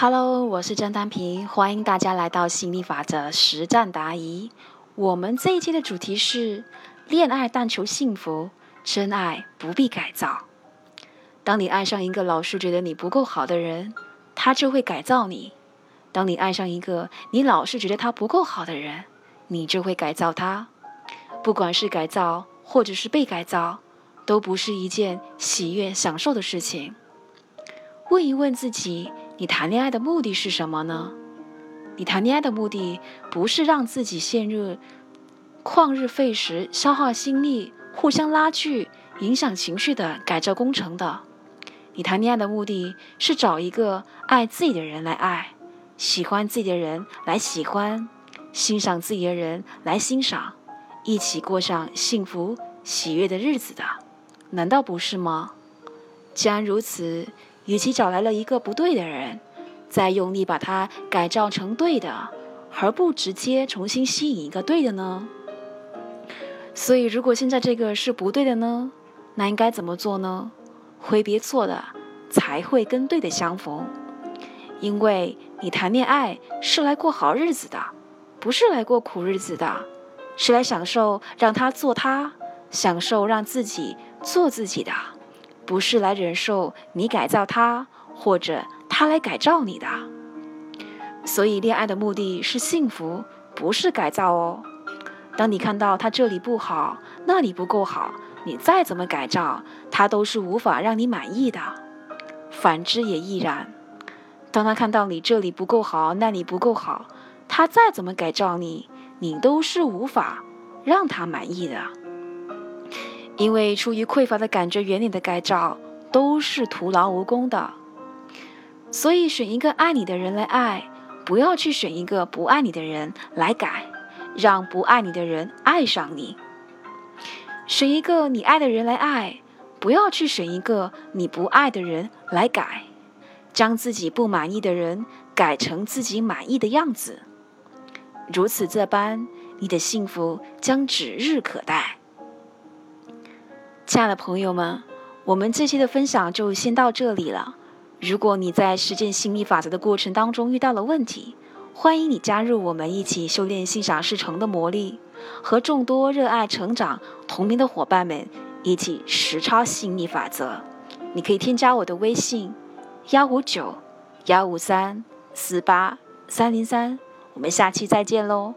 Hello，我是张丹平，欢迎大家来到心理法则实战答疑。我们这一期的主题是：恋爱但求幸福，真爱不必改造。当你爱上一个老是觉得你不够好的人，他就会改造你；当你爱上一个你老是觉得他不够好的人，你就会改造他。不管是改造或者是被改造，都不是一件喜悦享受的事情。问一问自己。你谈恋爱的目的是什么呢？你谈恋爱的目的不是让自己陷入旷日费时、消耗心力、互相拉锯、影响情绪的改造工程的。你谈恋爱的目的是找一个爱自己的人来爱，喜欢自己的人来喜欢，欣赏自己的人来欣赏，一起过上幸福喜悦的日子的，难道不是吗？既然如此。与其找来了一个不对的人，再用力把他改造成对的，而不直接重新吸引一个对的呢？所以，如果现在这个是不对的呢，那应该怎么做呢？挥别错的，才会跟对的相逢。因为你谈恋爱是来过好日子的，不是来过苦日子的，是来享受让他做他，享受让自己做自己的。不是来忍受你改造他，或者他来改造你的。所以，恋爱的目的是幸福，不是改造哦。当你看到他这里不好，那里不够好，你再怎么改造，他都是无法让你满意的。反之也亦然。当他看到你这里不够好，那里不够好，他再怎么改造你，你都是无法让他满意的。因为出于匮乏的感觉，原理的改造都是徒劳无功的。所以选一个爱你的人来爱，不要去选一个不爱你的人来改，让不爱你的人爱上你。选一个你爱的人来爱，不要去选一个你不爱的人来改，将自己不满意的人改成自己满意的样子。如此这般，你的幸福将指日可待。亲爱的朋友们，我们这期的分享就先到这里了。如果你在实践心理法则的过程当中遇到了问题，欢迎你加入我们一起修炼心想事成的魔力，和众多热爱成长同名的伙伴们一起实操心理法则。你可以添加我的微信：幺五九幺五三四八三零三。我们下期再见喽。